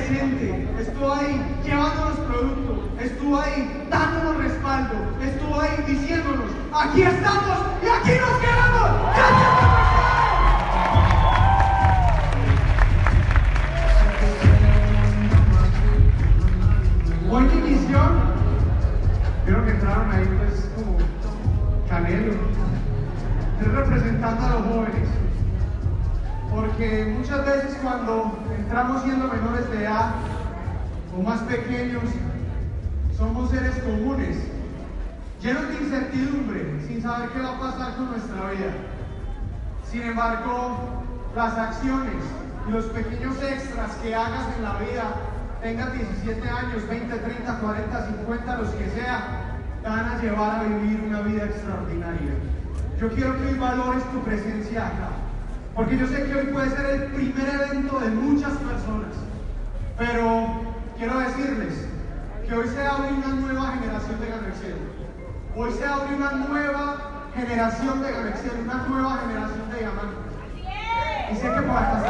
presente, estuvo ahí llevándonos productos, estuvo ahí dándonos respaldo, estuvo ahí diciéndonos, aquí estamos y aquí nos quedamos. Hoy mi misión, creo que entraron ahí pues como Canelo, es representando a los jóvenes. Porque muchas veces cuando entramos siendo menores de edad o más pequeños, somos seres comunes, llenos de incertidumbre, sin saber qué va a pasar con nuestra vida. Sin embargo, las acciones y los pequeños extras que hagas en la vida tengas 17 años, 20, 30, 40, 50, los que sea, te van a llevar a vivir una vida extraordinaria. Yo quiero que hoy valores tu presencia acá, porque yo sé que hoy puede ser el primer evento de muchas personas, pero quiero decirles que hoy se abre una nueva generación de Ganexel. Hoy se abre una nueva generación de Ganexel, una nueva generación de diamantes. Y sé que por acá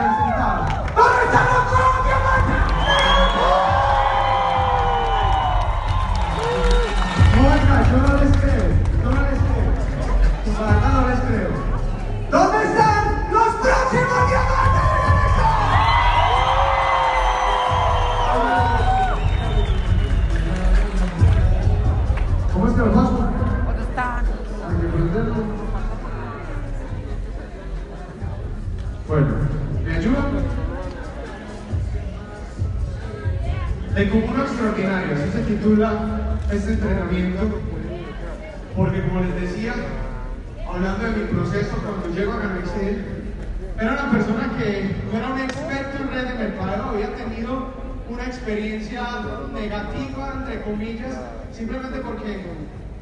negativa, entre comillas, simplemente porque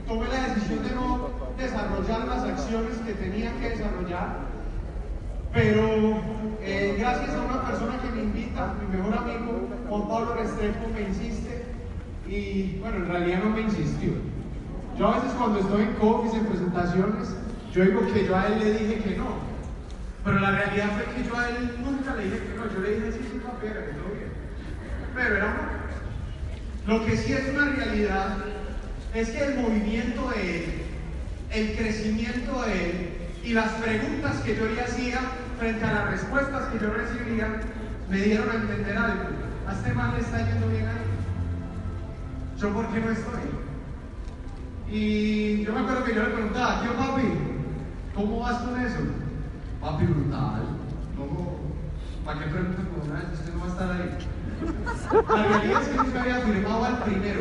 tomé la decisión de no desarrollar las acciones que tenía que desarrollar. Pero eh, gracias a una persona que me invita, mi mejor amigo Juan Pablo Restrepo, me insiste y bueno, en realidad no me insistió. Yo a veces cuando estoy en coffees, en presentaciones, yo digo que yo a él le dije que no. Pero la realidad fue que yo a él nunca le dije que no, yo le dije sí, sí, papi, que todo bien. Pero era. Lo que sí es una realidad es que el movimiento de él, el crecimiento de él y las preguntas que yo le hacía frente a las respuestas que yo recibía me dieron a entender algo. A este man le está yendo bien ahí. ¿Yo por qué no estoy? Y yo me acuerdo que yo le preguntaba, tío papi, ¿cómo vas con eso? Papi, brutal. ¿Cómo? ¿Para qué preguntas como una vez? Usted no va a estar ahí. La realidad es que no se había firmado al primero.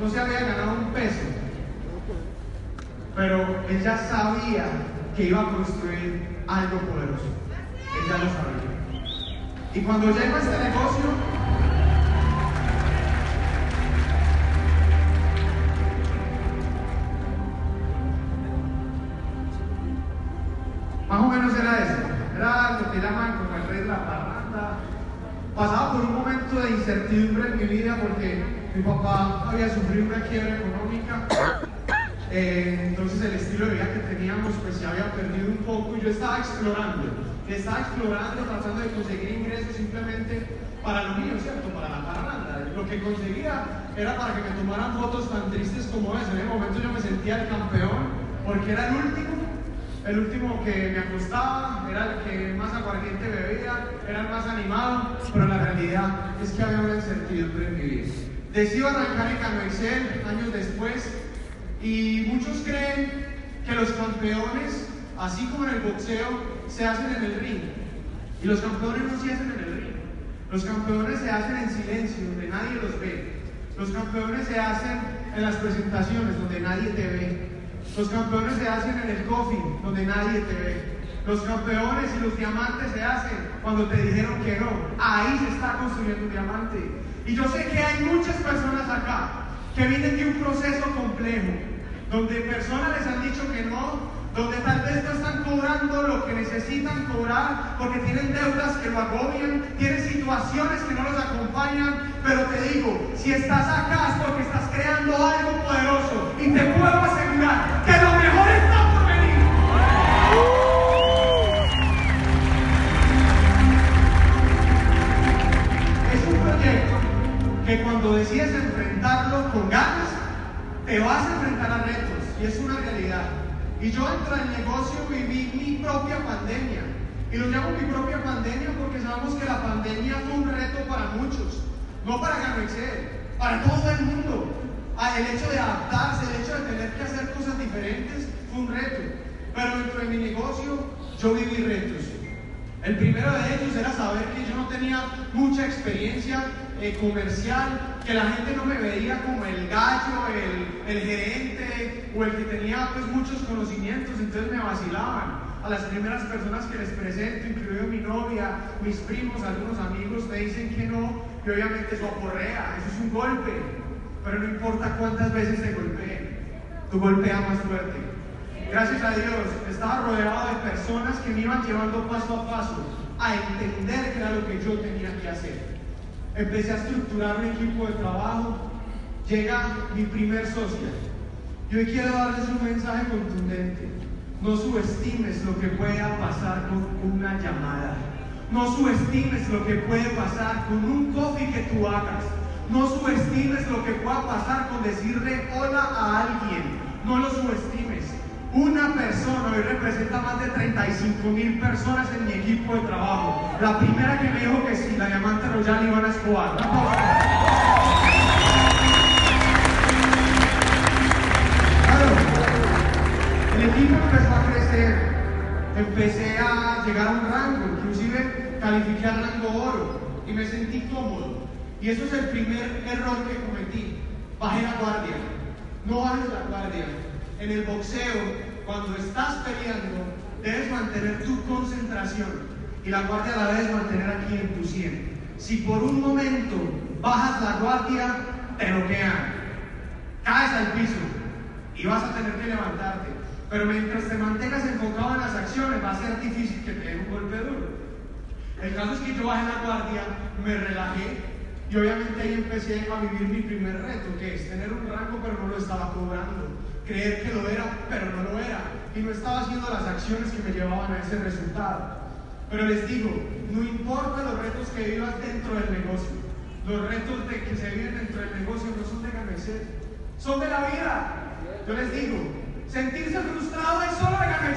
No se había ganado un peso. Pero él ya sabía que iba a construir algo poderoso. Él ya lo sabía. Y cuando llegó a este negocio, más o menos era eso. Era lo que llaman como el rey de la parranda. Pasaba por un momento de incertidumbre en mi vida porque mi papá había sufrido una quiebra económica. Eh, entonces el estilo de vida que teníamos pues se había perdido un poco y yo estaba explorando, estaba explorando, tratando de conseguir ingresos simplemente para lo mío, ¿cierto? Para la parranda. Lo que conseguía era para que me tomaran fotos tan tristes como esa. En el momento yo me sentía el campeón porque era el último, el último que me acostaba, era el que más aguardiente bebía, era el más animado, pero la realidad es que había una incertidumbre en mi vida. Decido arrancar en Cano Excel años después y muchos creen que los campeones, así como en el boxeo, se hacen en el ring. Y los campeones no se hacen en el ring. Los campeones se hacen en silencio, donde nadie los ve. Los campeones se hacen en las presentaciones, donde nadie te ve. Los campeones se hacen en el coffee, donde nadie te ve. Los campeones y los diamantes se hacen cuando te dijeron que no. Ahí se está construyendo un diamante. Y yo sé que hay muchas personas acá que vienen de un proceso complejo, donde personas les han dicho que no, donde tal vez no están cobrando lo que necesitan cobrar porque tienen deudas que lo agobian, tienen situaciones que no los acompañan, pero te digo, si estás acá es porque estás creando algo poderoso te vas a enfrentar a retos y es una realidad. Y yo dentro del negocio viví mi propia pandemia. Y lo llamo mi propia pandemia porque sabemos que la pandemia fue un reto para muchos, no para Excel, para todo el mundo. Ah, el hecho de adaptarse, el hecho de tener que hacer cosas diferentes fue un reto. Pero dentro de mi negocio yo viví retos. El primero de ellos era saber que yo no tenía mucha experiencia eh, comercial, que la gente no me veía como el gallo, el, el, gerente o el que tenía pues muchos conocimientos, entonces me vacilaban. A las primeras personas que les presento, incluido mi novia, mis primos, algunos amigos, me dicen que no, y obviamente eso aporrea, eso es un golpe, pero no importa cuántas veces te golpeen, tu golpea más fuerte. Gracias a Dios, estaba rodeado de personas que me iban llevando paso a paso a entender qué era lo que yo tenía que hacer. Empecé a estructurar un equipo de trabajo. Llega mi primer socio. Yo quiero darles un mensaje contundente. No subestimes lo que pueda pasar con una llamada. No subestimes lo que puede pasar con un coffee que tú hagas. No subestimes lo que pueda pasar con decirle hola a alguien. No lo subestimes. Una persona hoy representa más de 35 mil personas en mi equipo de trabajo. La primera que me dijo que sí, la diamante Royal Ivana Escobar. El equipo empezó a crecer, empecé a llegar a un rango, inclusive califiqué al rango oro y me sentí cómodo. Y eso es el primer error que cometí. Bajé la guardia. No bajes la guardia. En el boxeo cuando estás peleando, debes mantener tu concentración y la guardia la debes mantener aquí en tu 100. Si por un momento bajas la guardia, te bloquean, caes al piso y vas a tener que levantarte. Pero mientras te mantengas enfocado en las acciones, va a ser difícil que te den un golpe duro. El caso es que yo bajé la guardia, me relajé y obviamente ahí empecé a vivir mi primer reto, que es tener un rango pero no lo estaba cobrando. Creer que lo era, pero no lo era, y no estaba haciendo las acciones que me llevaban a ese resultado. Pero les digo, no importa los retos que vivas dentro del negocio, los retos de que se viven dentro del negocio no son de ganar son de la vida. Yo les digo, sentirse frustrado es solo de ganar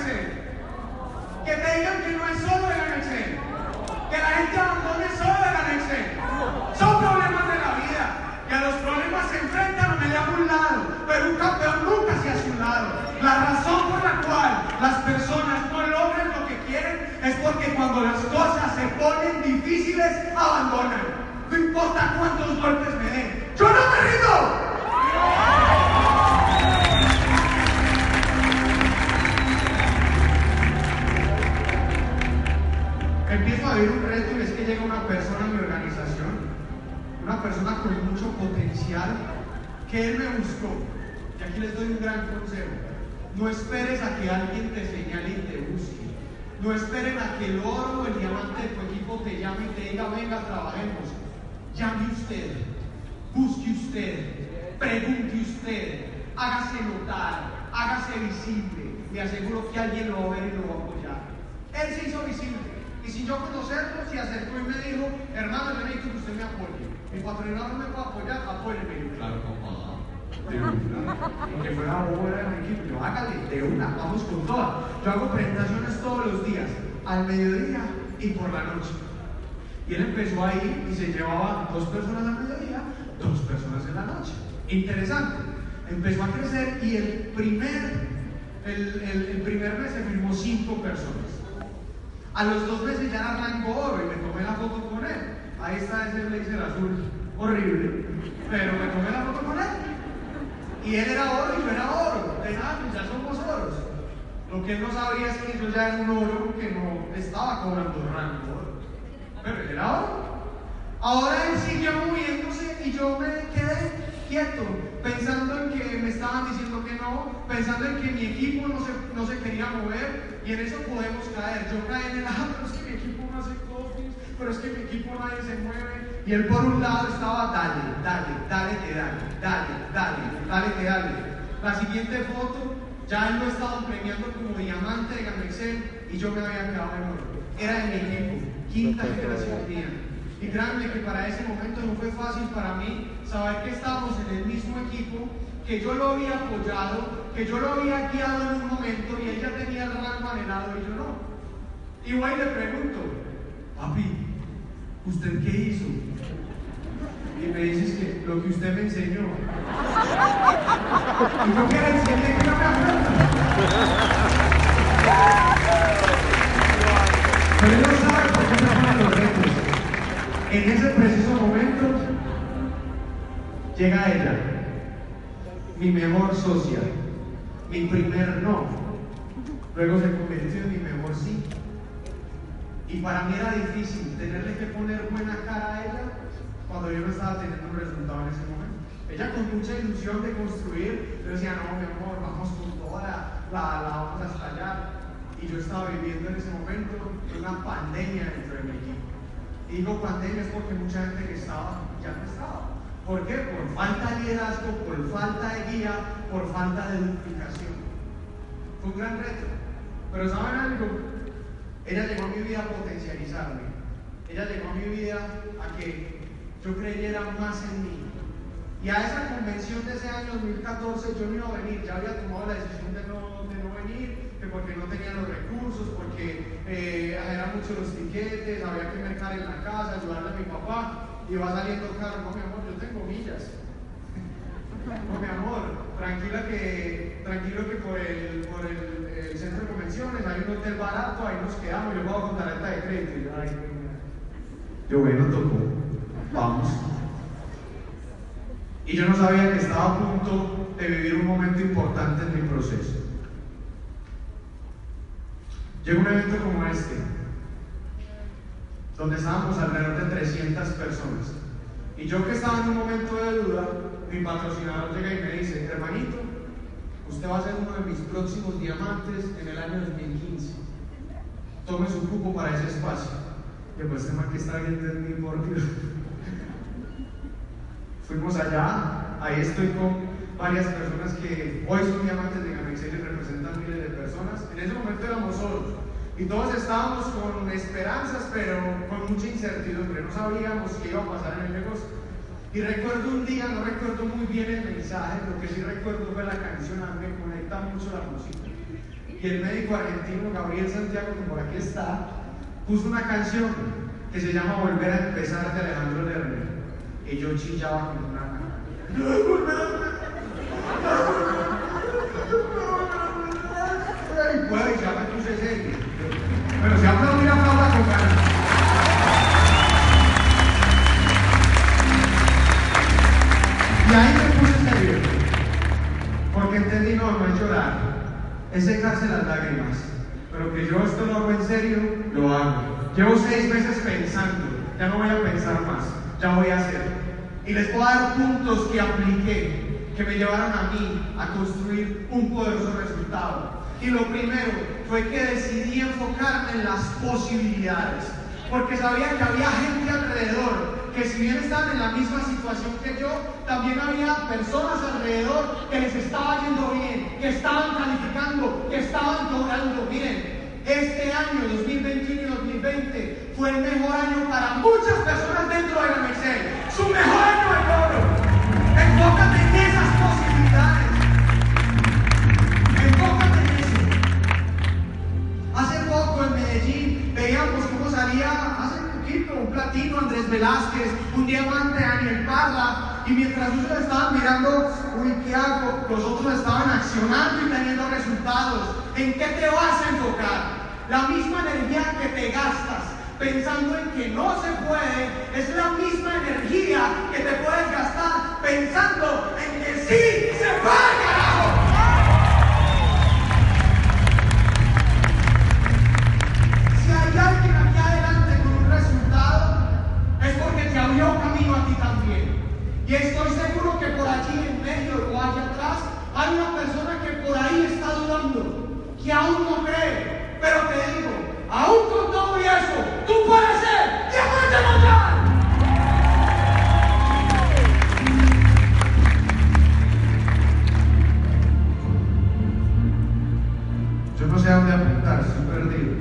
Que te digan que no es solo de Que la gente abandone solo de Son problemas de la vida. Y a los problemas se enfrentan me a un lado. Pero un campeón nunca la razón por la cual las personas no logran lo que quieren es porque cuando las cosas se ponen difíciles, abandonan. No importa cuántos golpes me den. ¡Yo no me rindo! Empiezo a vivir un reto y es que llega una persona a mi organización, una persona con mucho potencial, que él me buscó y aquí les doy un gran consejo. No esperes a que alguien te señale y te busque. No esperen a que el oro o el diamante de tu equipo te llame y te diga, venga, trabajemos. Llame usted, busque usted, pregunte usted, hágase notar, hágase visible. Me aseguro que alguien lo va a ver y lo va a apoyar. Él se hizo visible. Y sin yo conocerlo, se acercó y me dijo, hermano, yo necesito que usted me apoye. Mi patrocinador no me puede apoyar, apóyeme. Claro, compa de una, que fuera obra de equipo, yo hágale de una, vamos con toda. Yo hago presentaciones todos los días, al mediodía y por la noche. Y él empezó ahí y se llevaba dos personas al mediodía, dos personas en la noche. Interesante. Empezó a crecer y el primer, el, el, primer mes se firmó cinco personas. A los dos meses ya arrancó oro y me tomé la foto con él. Ahí está ese blazer azul, horrible. Pero me tomé la foto con él y él era oro y yo era oro. Pues ya somos oros. Lo que él no sabía es que yo ya era un oro que no estaba cobrando rango Pero él era oro. Ahora él siguió moviéndose y yo me quedé quieto, pensando en que me estaban diciendo que no, pensando en que mi equipo no se, no se quería mover, y en eso podemos caer. Yo caí en el, ah, pero es que mi equipo no hace copies, pero es que mi equipo nadie se mueve. Y él por un lado estaba, dale, dale, dale que dale, dale, dale, dale que dale. La siguiente foto, ya él lo estaban premiando como diamante de Gamexel y yo me había quedado en oro. Era de mi equipo, quinta generación mía. Y créanme que para ese momento no fue fácil para mí saber que estábamos en el mismo equipo, que yo lo había apoyado, que yo lo había guiado en un momento y él ya tenía el rango anhelado y yo no. Y voy y le pregunto, papi, ¿usted qué hizo? Y me dices que lo que usted me enseñó. Y yo que le que no me. Pero él no sabe por qué ponen los retos. En ese preciso momento llega ella, mi mejor socia, mi primer no. Luego se convirtió en mi. Y para mí era difícil tenerle que poner buena cara a ella cuando yo no estaba teniendo un resultado en ese momento. Ella con mucha ilusión de construir, yo decía, no, mi amor, vamos con toda, la, la vamos a. Y yo estaba viviendo en ese momento una pandemia dentro de mi equipo. Y digo pandemia es porque mucha gente que estaba ya no estaba. ¿Por qué? Por falta de liderazgo, por falta de guía, por falta de duplicación. Fue un gran reto. Pero ¿saben algo? Ella llegó a mi vida a potencializarme. Ella llegó a mi vida a que yo creyera más en mí. Y a esa convención de ese año 2014 yo no iba a venir, ya había tomado la decisión de no, de no venir, que porque no tenía los recursos, porque eh, eran muchos los tiquetes, había que mercar en la casa, ayudarle a mi papá, y va saliendo caro, no mi amor, yo tengo millas. No mi amor, tranquila que, tranquilo que por el, por el centro de convenciones, hay un hotel barato, ahí nos quedamos, yo pago con tarjeta de crédito. Y yo, yo bueno, tocó, vamos. Y yo no sabía que estaba a punto de vivir un momento importante en mi proceso. Llega un evento como este, donde estábamos alrededor de 300 personas. Y yo que estaba en un momento de duda, mi patrocinador llega y me dice, hermanito, Usted va a ser uno de mis próximos diamantes en el año 2015. Tome su cupo para ese espacio. Y pues man que está viendo en mi por Fuimos allá, ahí estoy con varias personas que hoy son diamantes de Gamexel y representan miles de personas. En ese momento éramos solos y todos estábamos con esperanzas, pero con mucha incertidumbre. No sabíamos qué iba a pasar en el negocio. Y recuerdo un día, no recuerdo muy bien el mensaje, lo que sí recuerdo fue la canción, a mí me conecta mucho la música. Y el médico argentino Gabriel Santiago, que por aquí está, puso una canción que se llama Volver a empezar de Alejandro Lerner. Y yo chillaba con una y puede, ya me puse serio. Pero si aplaudí no, no es llorar, es secarse las lágrimas, pero que yo esto lo hago en serio, lo hago. Llevo seis meses pensando, ya no voy a pensar más, ya voy a hacer. Y les puedo dar puntos que apliqué, que me llevaron a mí a construir un poderoso resultado. Y lo primero fue que decidí enfocarme en las posibilidades, porque sabía que había gente alrededor que si bien estaban en la misma situación que yo, también había personas alrededor que les estaba yendo bien, que estaban calificando, que estaban cobrando. Miren, este año 2021 y 2020 fue el mejor año para muchas personas dentro de la Merced. Su mejor año de cobro. Enfócate en esas posibilidades. Enfócate en eso. Hace poco en Medellín veíamos cómo salía platino Andrés Velázquez, un diamante Daniel Parla, y mientras ustedes estaban mirando, uy, ¿qué hago? Los otros estaban accionando y teniendo resultados. ¿En qué te vas a enfocar? La misma energía que te gastas pensando en que no se puede, es la misma energía que te puedes gastar pensando en que sí se puede, aún no cree. Pero te digo, aún con todo y eso, tú puedes ser diamante mundial. Yo no sé a dónde apuntar, estoy perdido.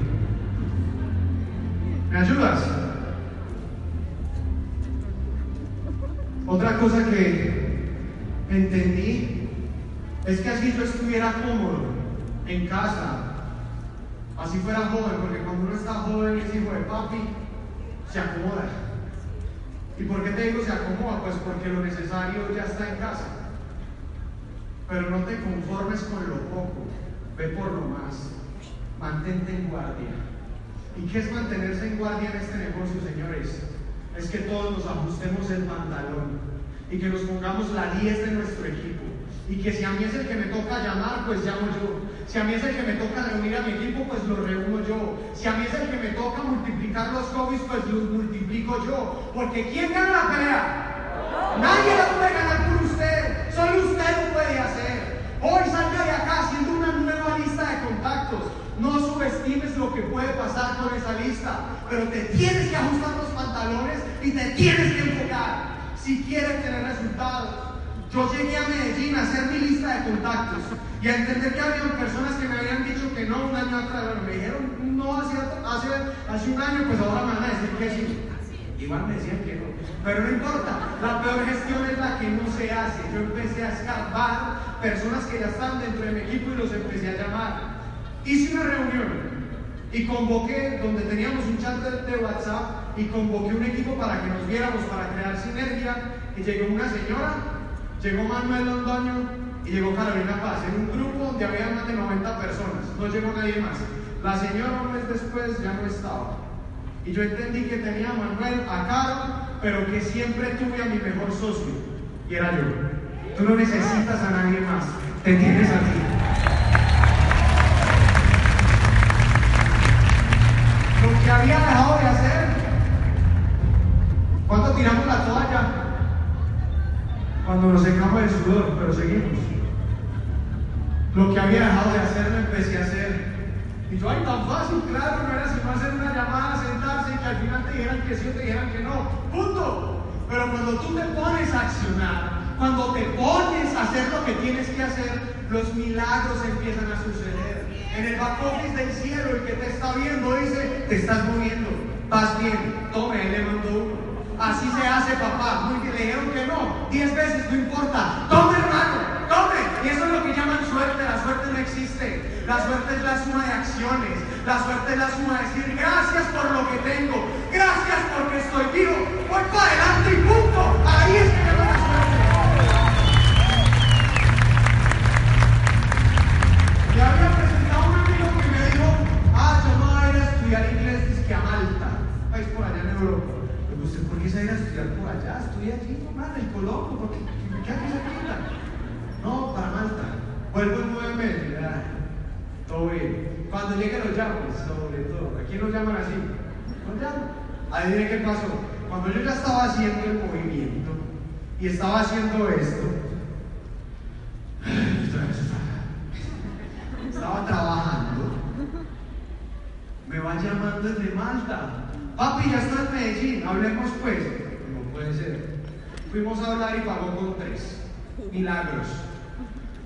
¿Me ayudas? Otra cosa que entendí es que así yo estuviera cómodo en casa, así fuera joven, porque cuando uno está joven es hijo de papi, se acomoda. ¿Y por qué te digo se acomoda? Pues porque lo necesario ya está en casa. Pero no te conformes con lo poco, ve por lo más, mantente en guardia. ¿Y qué es mantenerse en guardia en este negocio, señores? Es que todos nos ajustemos el pantalón y que nos pongamos la 10 de nuestro equipo. Y que si a mí es el que me toca llamar, pues llamo yo. Si a mí es el que me toca reunir a mi equipo, pues lo reúno yo. Si a mí es el que me toca multiplicar los COVID, pues los multiplico yo. Porque ¿quién gana la pelea? Nadie la puede ganar por usted. Solo usted lo puede hacer. Hoy salga de acá haciendo una nueva lista de contactos. No subestimes lo que puede pasar con esa lista, pero te tienes que ajustar los pantalones y te tienes que enfocar si quieres tener resultados. Yo llegué a Medellín a hacer mi lista de contactos y a entender que había personas que me habían dicho que no un año atrás, bueno, me dijeron no hace, hace, hace un año, pues ahora me van a decir que sí. Igual me decían que no, pero no importa, la peor gestión es la que no se hace. Yo empecé a escarbar personas que ya están dentro de mi equipo y los empecé a llamar. Hice una reunión y convoqué, donde teníamos un chat de, de WhatsApp, y convoqué un equipo para que nos viéramos, para crear sinergia, y llegó una señora, llegó Manuel Londoño y llegó Carolina Paz, en un grupo donde había más de 90 personas, no llegó nadie más. La señora un mes después ya no estaba. Y yo entendí que tenía a Manuel, a Caro, pero que siempre tuve a mi mejor socio, y era yo. Tú no necesitas a nadie más, te tienes a ti. Secamos el sudor, pero seguimos. Lo que había dejado de hacer, lo empecé a hacer. Y yo, ay, tan fácil, claro, no era sino hacer una llamada, sentarse y que al final te dijeran que sí o te dijeran que no. Punto. Pero cuando tú te pones a accionar, cuando te pones a hacer lo que tienes que hacer, los milagros empiezan a suceder. En el back office del cielo, el que te está viendo dice, te estás moviendo, vas bien, tome, él le mandó uno. Así se hace, papá. Muy bien, le dijeron que no, diez veces, no importa. Tome, hermano, tome. Y eso es lo que llaman suerte. La suerte no existe. La suerte es la suma de acciones. La suerte es la suma de decir gracias por lo que tengo. Gracias porque estoy vivo. Voy para adelante y punto. Ahí es a estudiar por allá? Estudia allí nomás, en Colombia, ¿por qué? ¿Qué hace esa mierda? No, para Malta. Vuelvo en nueve meses. Todo bien. Cuando llegue los llamo, sobre todo. ¿A quién los llaman así? ¿Los llaman? Adivine qué pasó. Cuando yo ya estaba haciendo el movimiento y estaba haciendo esto, estaba trabajando, me va llamando desde Malta. Papi, ya estoy en Medellín, hablemos pues. No puede ser. Fuimos a hablar y pagó con tres. Milagros.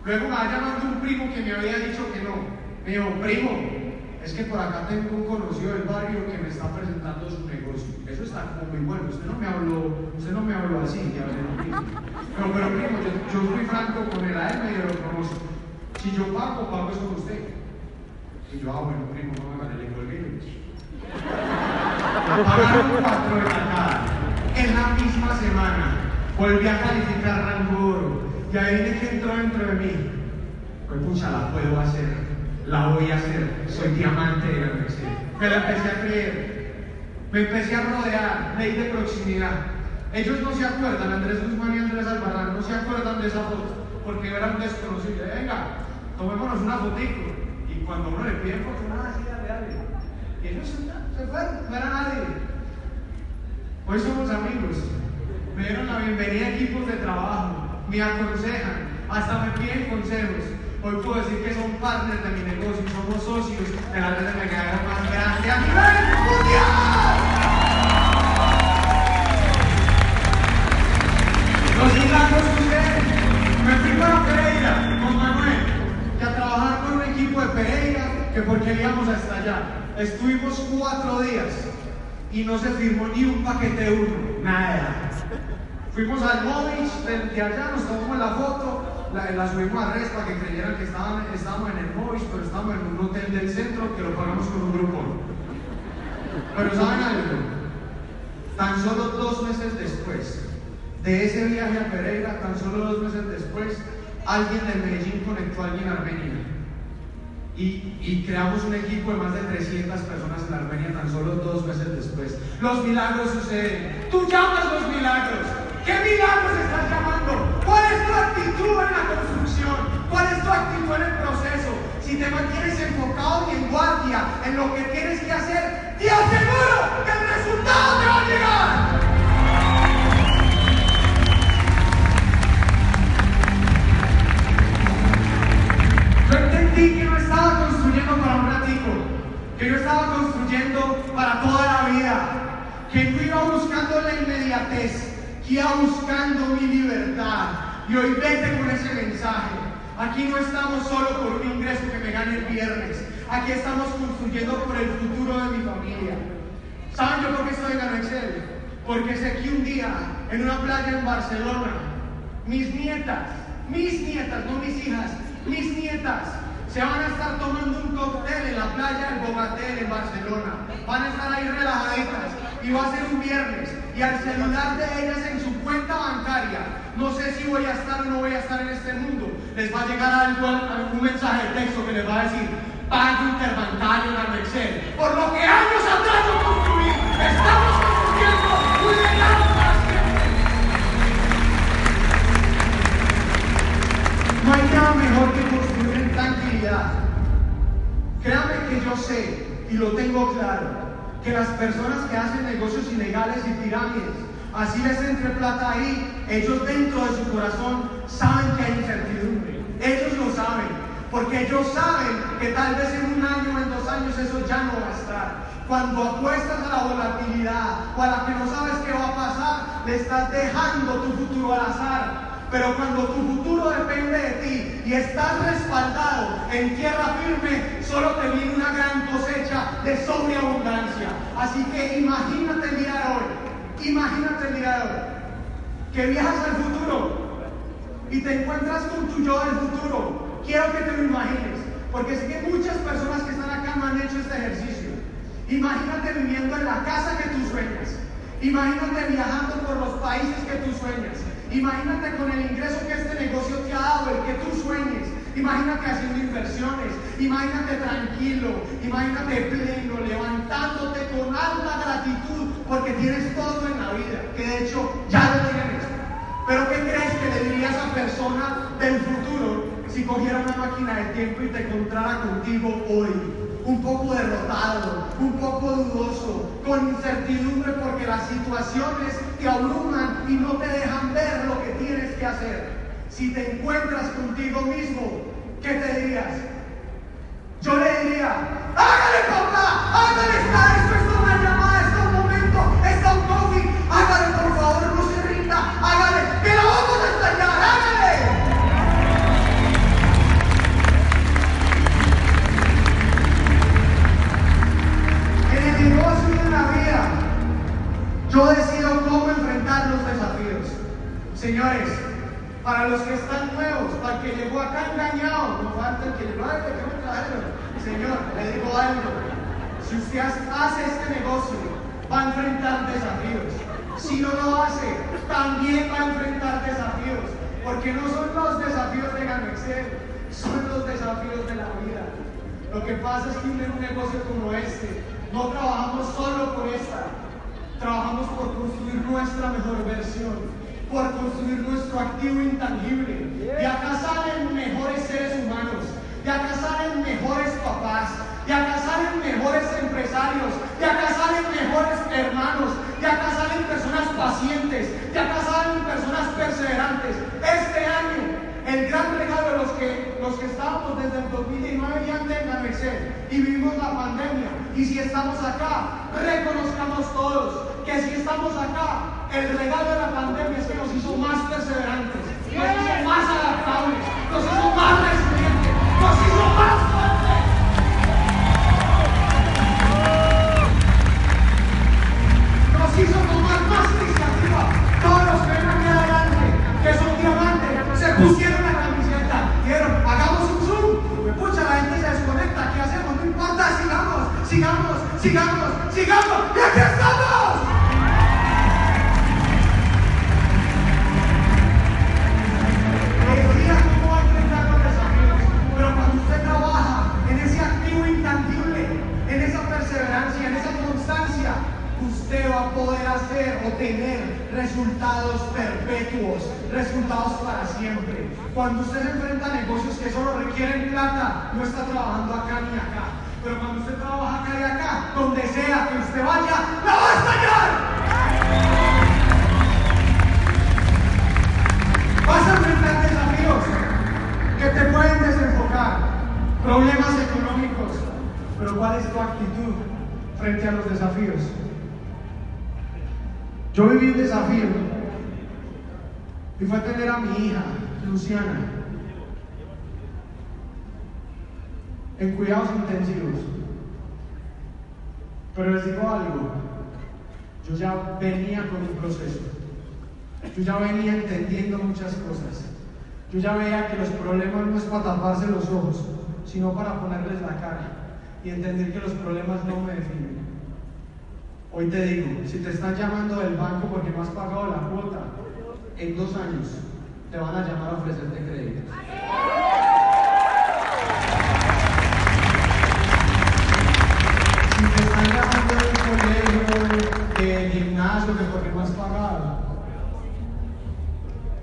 Luego me va llamando un primo que me había dicho que no. Me dijo, primo, es que por acá tengo un conocido del barrio que me está presentando su negocio. Eso está como muy bueno. Usted no me habló, usted no me habló así, ya primo. Pero, pero primo, yo, fui franco con él, a él medio lo conozco. Si yo pago, pago es con usted. Y yo, ah, bueno, primo, no me vale, le colgué. Pagaron cuatro de la cara. En la misma semana volví a calificar rango. Y ahí que entró dentro de mí. Pues pucha, la puedo hacer. La voy a hacer. Soy diamante de la empecé. Me la empecé a creer. Me empecé a rodear. Ley de proximidad. Ellos no se acuerdan, Andrés Guzmán y Andrés Albarrán, no se acuerdan de esa foto. Porque eran desconocidos. Venga, tomémonos una fotico. Y cuando uno le pide foto, nada, sí, dale, dale. Y ellos se, fueron, no era nadie. Hoy somos amigos. Me dieron la bienvenida a equipos de trabajo, me aconsejan, hasta me piden consejos. Hoy puedo decir que son partners de mi negocio, somos socios de la red de mercadeo más grande a nivel mundial. Los milagros suceden. Me fui para Pereira con Manuel, que a trabajar con un equipo de Pereira, que porque íbamos hasta allá. Estuvimos cuatro días y no se firmó ni un paquete uno, nada. Fuimos al móvil, de allá nos tomamos la foto, la, subimos a red para que creyeran que estaban, estábamos en el móvil, pero estábamos en un hotel del centro que lo pagamos con un grupo. Pero ¿saben algo? Tan solo dos meses después de ese viaje a Pereira, tan solo dos meses después, alguien de Medellín conectó a alguien a Armenia. Y, creamos un equipo de más de 300 personas en Armenia tan solo dos meses después. Los milagros suceden. Tú llamas los milagros. ¿Qué milagros estás llamando? ¿Cuál es tu actitud en la construcción? ¿Cuál es tu actitud en el proceso? Si te mantienes enfocado y en guardia en lo que tienes que hacer, te aseguro que el resultado te va a llegar. Yo entendí que no estaba construyendo para un ratico, que yo estaba construyendo para toda la vida, que no iba buscando la inmediatez, que iba buscando mi libertad. Y hoy vete con ese mensaje. Aquí no estamos solo por un ingreso que me gane el viernes. Aquí estamos construyendo por el futuro de mi familia. ¿Saben yo por qué estoy en Arexel? Porque sé que un día, en una playa en Barcelona, mis nietas, mis nietas, no mis hijas, mis nietas, se van a estar tomando un cóctel en la playa del Bogatel en Barcelona. Van a estar ahí relajaditas. Y va a ser un viernes. Y al celular de ellas en su cuenta bancaria, no sé si voy a estar o no voy a estar en este mundo, les va a llegar algo, un mensaje de texto que les va a decir, pago interbancario en Excel, por lo que años atrás yo construí, y lo tengo claro que las personas que hacen negocios ilegales y pirámides, así les entre plata ahí, ellos dentro de su corazón saben que hay incertidumbre. Ellos lo saben, porque ellos saben que tal vez en un año o en dos años eso ya no va a estar. Cuando apuestas a la volatilidad o a la que no sabes qué va a pasar, le estás dejando tu futuro al azar. Pero cuando tu futuro depende de ti y estás respaldado en tierra firme, solo te viene una gran cosecha de sobreabundancia. Así que imagínate mirar hoy, imagínate mirar hoy, que viajas al futuro y te encuentras con tu yo del futuro. Quiero que te lo imagines, porque sé que muchas personas que están acá no han hecho este ejercicio. Imagínate viviendo en la casa que tú sueñas. Imagínate viajando por los países que tú sueñas. Imagínate con el ingreso que este negocio te ha dado, el que tú sueñes. Imagínate haciendo inversiones. Imagínate tranquilo. Imagínate pleno, levantándote con alta gratitud porque tienes todo en la vida, que de hecho ya lo tienes. Pero ¿qué crees que le diría a esa persona del futuro si cogiera una máquina de tiempo y te encontrara contigo hoy? Un poco derrotado, un poco dudoso, con incertidumbre porque las situaciones te abruman y no te dejan ver lo que tienes que hacer. Si te encuentras contigo mismo, ¿qué te dirías? Yo le diría, hágale papá, hágale está esto, esto es yo decido cómo enfrentar los desafíos. Señores, para los que están nuevos, para el que llegó acá engañado, no falta el que llegó, ay, que Señor, le digo algo. Si usted hace este negocio, va a enfrentar desafíos. Si no lo hace, también va a enfrentar desafíos. Porque no son los desafíos de Ganexel, son los desafíos de la vida. Lo que pasa es que un negocio como este no trabajamos solo por esta, trabajamos por construir nuestra mejor versión, por construir nuestro activo intangible. De acá salen mejores seres humanos, de acá salen mejores papás, de acá salen mejores empresarios, de acá salen mejores hermanos, de acá salen personas pacientes, de acá salen personas perseverantes. Este año, el gran regalo de los que, los que estábamos desde el 2019 ya en Excel y vivimos la pandemia. Y si estamos acá, reconozcamos todos que si estamos acá, el regalo de la pandemia es que nos hizo más perseverantes, nos hizo más adaptables, nos hizo más resilientes, nos hizo más fuertes. Nos hizo tomar más iniciativa. Todos los que ven aquí adelante, que son diamantes, se pusieron la camiseta, dijeron, hagamos un zoom. Me pucha, la gente se desconecta, ¿qué hacemos? No importa, sigamos, sigamos, sigamos, sigamos. ¡Y aquí estamos! usted va a poder hacer o tener resultados perpetuos, resultados para siempre. Cuando usted se enfrenta a negocios que solo requieren plata, no está trabajando acá ni acá. Pero cuando usted trabaja acá y acá, donde sea que usted vaya, ¡la va a estallar! Vas a enfrentar desafíos que te pueden desenfocar, problemas económicos, pero ¿cuál es tu actitud frente a los desafíos? Yo viví un desafío y fue tener a mi hija, Luciana, en cuidados intensivos. Pero les digo algo, yo ya venía con un proceso, yo ya venía entendiendo muchas cosas, yo ya veía que los problemas no es para taparse los ojos, sino para ponerles la cara y entender que los problemas no me definen. Hoy te digo, si te están llamando del banco porque no has pagado la cuota, en dos años te van a llamar a ofrecerte crédito. Gimnasio, pagado,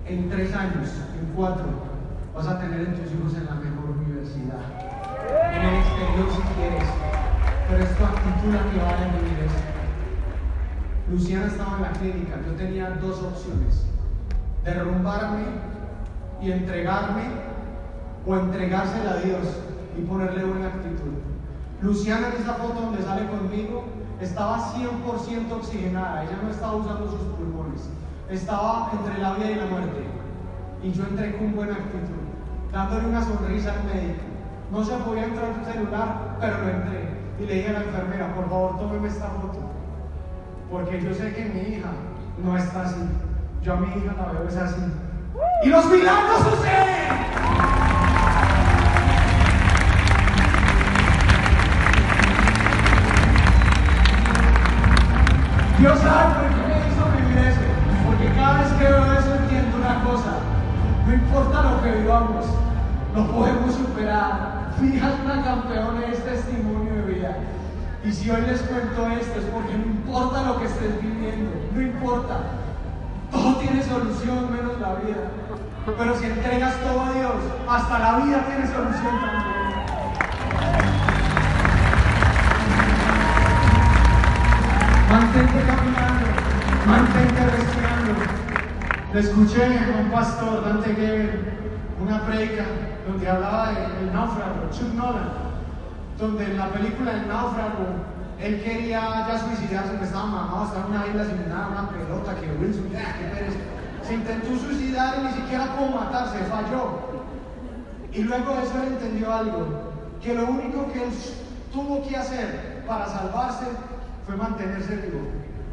en tres años, en cuatro, vas a tener a tus hijos en la mejor universidad. En el exterior si quieres, pero es tu actitud la que va a eso. Luciana estaba en la clínica, yo tenía dos opciones, derrumbarme y entregarme o entregársela a Dios y ponerle buena actitud. Luciana en esa foto donde sale conmigo estaba 100% oxigenada, ella no estaba usando sus pulmones, estaba entre la vida y la muerte. Y yo entré con buena actitud, dándole una sonrisa al médico. No se podía entrar en su celular, pero lo entré. Y le dije a la enfermera, por favor, tómeme esta foto. Porque yo sé que mi hija no está así. Yo a mi hija la veo es así. Y los milagros suceden. Dios sabe por qué me hizo vivir eso. Porque cada vez que veo eso entiendo una cosa. No importa lo que vivamos, lo podemos superar. Fija una campeona es testimonio de vida. Y si hoy les cuento esto es porque no importa lo que estés viviendo, no importa. Todo tiene solución menos la vida. Pero si entregas todo a Dios, hasta la vida tiene solución también. Mantente caminando, mantente respirando. Le escuché a un pastor, Dante Geber, una predica donde hablaba del náufrago, Chuck Nolan donde en la película El náufrago, él quería ya suicidarse, que estaba mamado, estaba en una isla sin nada, una pelota, que Wilson, qué pereza. Se intentó suicidar y ni siquiera pudo matarse, falló. Y luego de eso él entendió algo, que lo único que él tuvo que hacer para salvarse fue mantenerse vivo,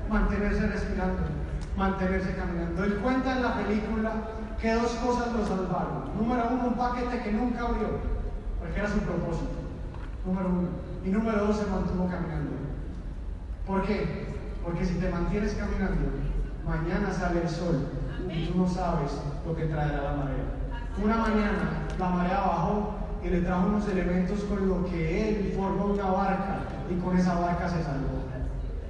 mantenerse respirando, mantenerse caminando. Él cuenta en la película que dos cosas lo salvaron. Número uno, un paquete que nunca abrió, porque era su propósito número uno. Y número dos, se mantuvo caminando. ¿Por qué? Porque si te mantienes caminando, mañana sale el sol y tú no sabes lo que traerá la marea. Una mañana la marea bajó y le trajo unos elementos con lo que él formó una barca y con esa barca se salvó.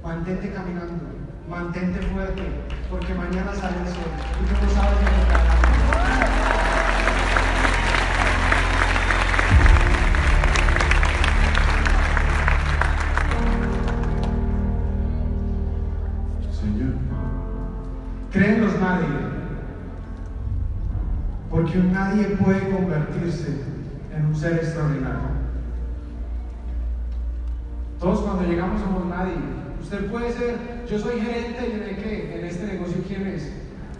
Mantente caminando, mantente fuerte, porque mañana sale el sol y tú no sabes lo que traerá. nadie, porque un nadie puede convertirse en un ser extraordinario. Todos cuando llegamos somos nadie. Usted puede ser, yo soy gerente y en este negocio, ¿quién es?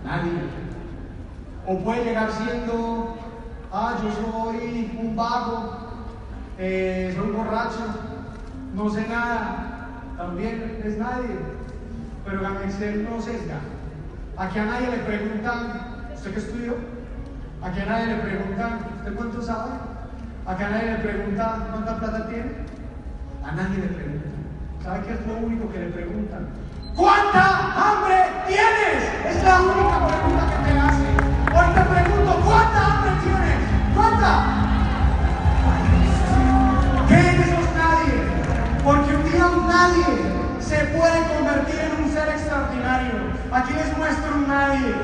Nadie. O puede llegar siendo, ah, yo soy un vago, eh, soy borracho, no sé nada, también es nadie. Pero Gamexel no sesga. Aquí a nadie le preguntan, ¿usted qué estudió? Aquí a nadie le preguntan, ¿usted cuánto sabe? Aquí a nadie le preguntan, ¿cuánta plata tiene? A nadie le preguntan. ¿Sabe qué es lo único que le preguntan? ¿Cuánta hambre tienes? Es la única pregunta que te hace. Hoy te pregunto, ¿cuánta hambre tienes? ¿Cuánta? Porque un día un nadie se puede convertir en un ser extraordinario. Aquí les muestro un nadie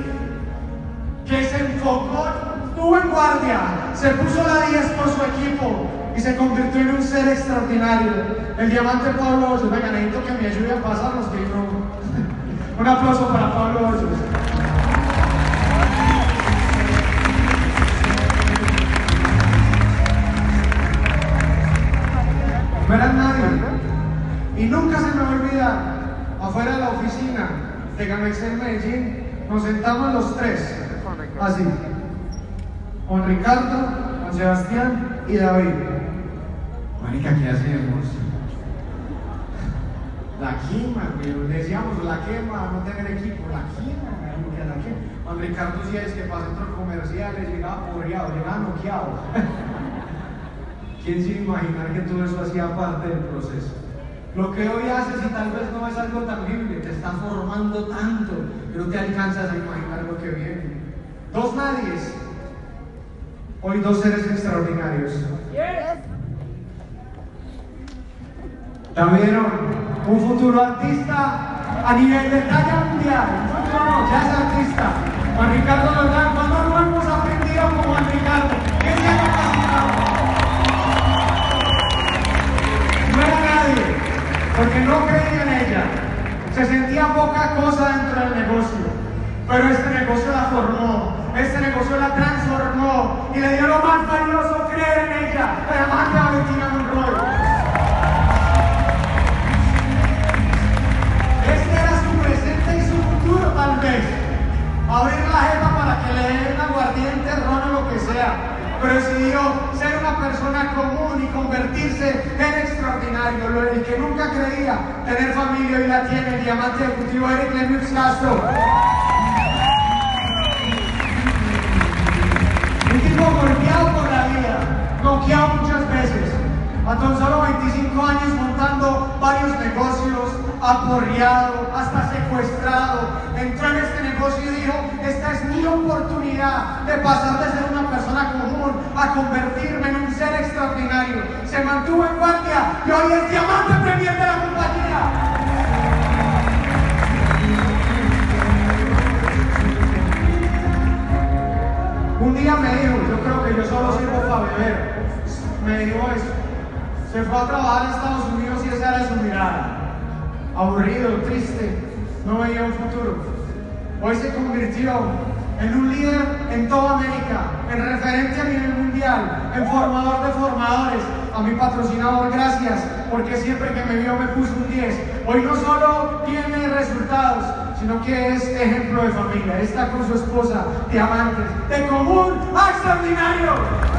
que se enfocó, estuvo en guardia, se puso la 10 por su equipo y se convirtió en un ser extraordinario. El diamante Pablo Hoyos, venga, necesito que me ayude a pasar los que no. Un aplauso para Pablo Hoyos. No era nadie. Y nunca se me va afuera de la oficina de Gamexel Medellín, nos sentamos los tres, así, con Ricardo, con Sebastián y David. Marica, ¿qué hacemos? La quema, decíamos la quema, no tener equipo, la quema, la quema. Juan Ricardo decía es que para centros comerciales llegaba porreado, llegaba noqueado. ¿Quién sin imaginar que todo eso hacía parte del proceso? Lo que hoy haces y tal vez no es algo tangible, te está formando tanto que no te alcanzas a imaginar lo que viene. Dos nadies, hoy dos seres extraordinarios. ¿Ya vieron? Un futuro artista a nivel de talla mundial. Ya es artista. Juan Ricardo Lordán, cuando no hemos aprendido como Juan Ricardo? ¿Qué se ha capacitado? No era nadie porque no creía en ella. Se sentía poca cosa dentro del negocio, pero este negocio la formó, este negocio la transformó y le dio lo más valioso, creer en ella, además de Valentina Monroy. Tal vez. Abrir la jefa para que le den aguardiente, ron o lo que sea pero decidió ser una persona común y convertirse en extraordinario. Lo el que nunca creía tener familia y la tiene, el diamante ejecutivo Eric Lennox Castro. Un tipo golpeado por la vida, noqueado muchas veces, a tan solo 25 años aporreado, hasta secuestrado, entró en este negocio y dijo, esta es mi oportunidad de pasar de ser una persona común a convertirme en un ser extraordinario. Se mantuvo en guardia y hoy es diamante premier de la compañía. Un día me dijo, yo creo que yo solo sirvo para beber, me dijo eso. Se fue a trabajar en Estados Unidos y esa era su mirada. Aburrido, triste, no veía un futuro. Hoy se convirtió en un líder en toda América, en referente a nivel mundial, en formador de formadores. A mi patrocinador, gracias, porque siempre que me vio me puso un 10. Hoy no solo tiene resultados, sino que es ejemplo de familia. Está con su esposa, diamantes, de común a extraordinario.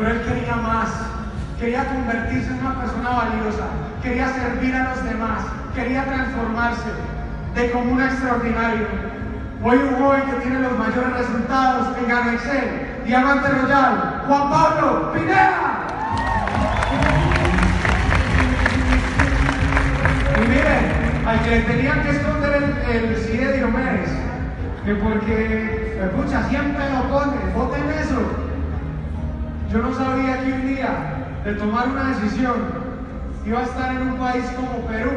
Pero él quería más. Quería convertirse en una persona valiosa, quería servir a los demás, quería transformarse de común a extraordinario. Hoy un joven que tiene los mayores resultados en Gana Excel, Diamante Royal, Juan Pablo Pineda. Y miren, al que le tenían que esconder el, el CD de Diomedes, que porque, escucha, siempre lo pone, voten eso. Yo no sabía que un día de tomar una decisión iba a estar en un país como Perú.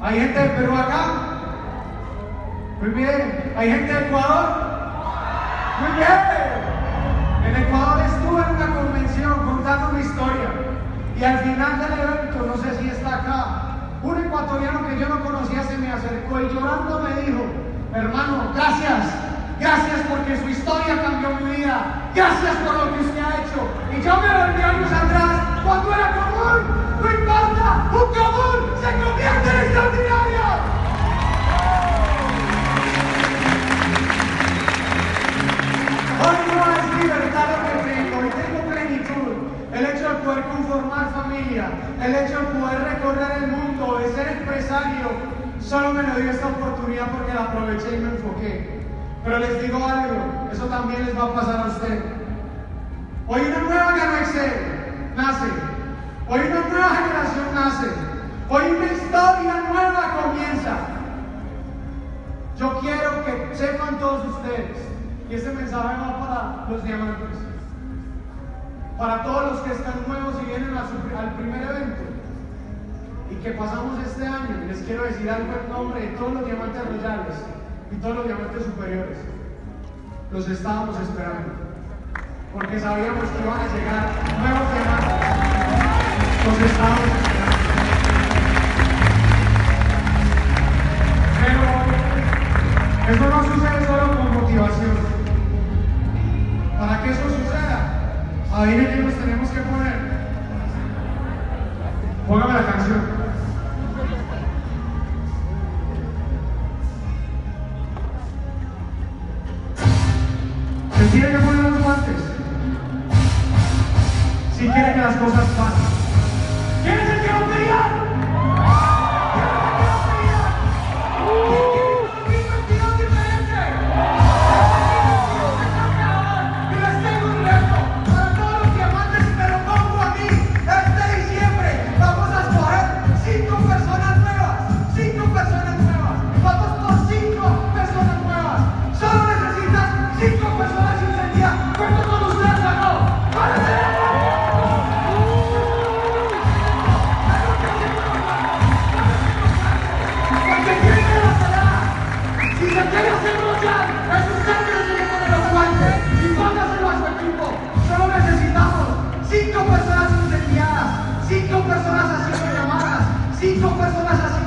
¿Hay gente de Perú acá? Muy bien. ¿Hay gente de Ecuador? Muy bien. En Ecuador estuve en una convención contando mi historia y al final del evento, no sé si está acá, un ecuatoriano que yo no conocía se me acercó y llorando me dijo, hermano, gracias, gracias porque su historia cambió mi vida, gracias por lo que usted ha hecho. Y yo me volví años atrás cuando era común, no importa, un común se convierte en extraordinario. Hoy no es libertad lo que tengo, hoy tengo plenitud. El hecho de poder conformar familia, el hecho de poder recorrer el mundo, de ser empresario, solo me lo dio esta oportunidad porque la aproveché y me enfoqué. Pero les digo algo, eso también les va a pasar a usted. Hoy una nueva galaxia nace, hoy una nueva generación nace, hoy una historia nueva comienza. Yo quiero que sepan todos ustedes, y este mensaje va para los diamantes, para todos los que están nuevos y vienen al primer evento, y que pasamos este año, les quiero decir algo en nombre de todos los diamantes royales y todos los diamantes superiores. Los estábamos esperando, porque sabíamos que iban a llegar nuevos diamantes. Los estábamos esperando. Pero eso no sucede solo con motivación. Para que eso suceda, ahí que nos tenemos que poner. Póngame la canción. Tiene que poner los guantes. Si quiere que las cosas pasen. Cinco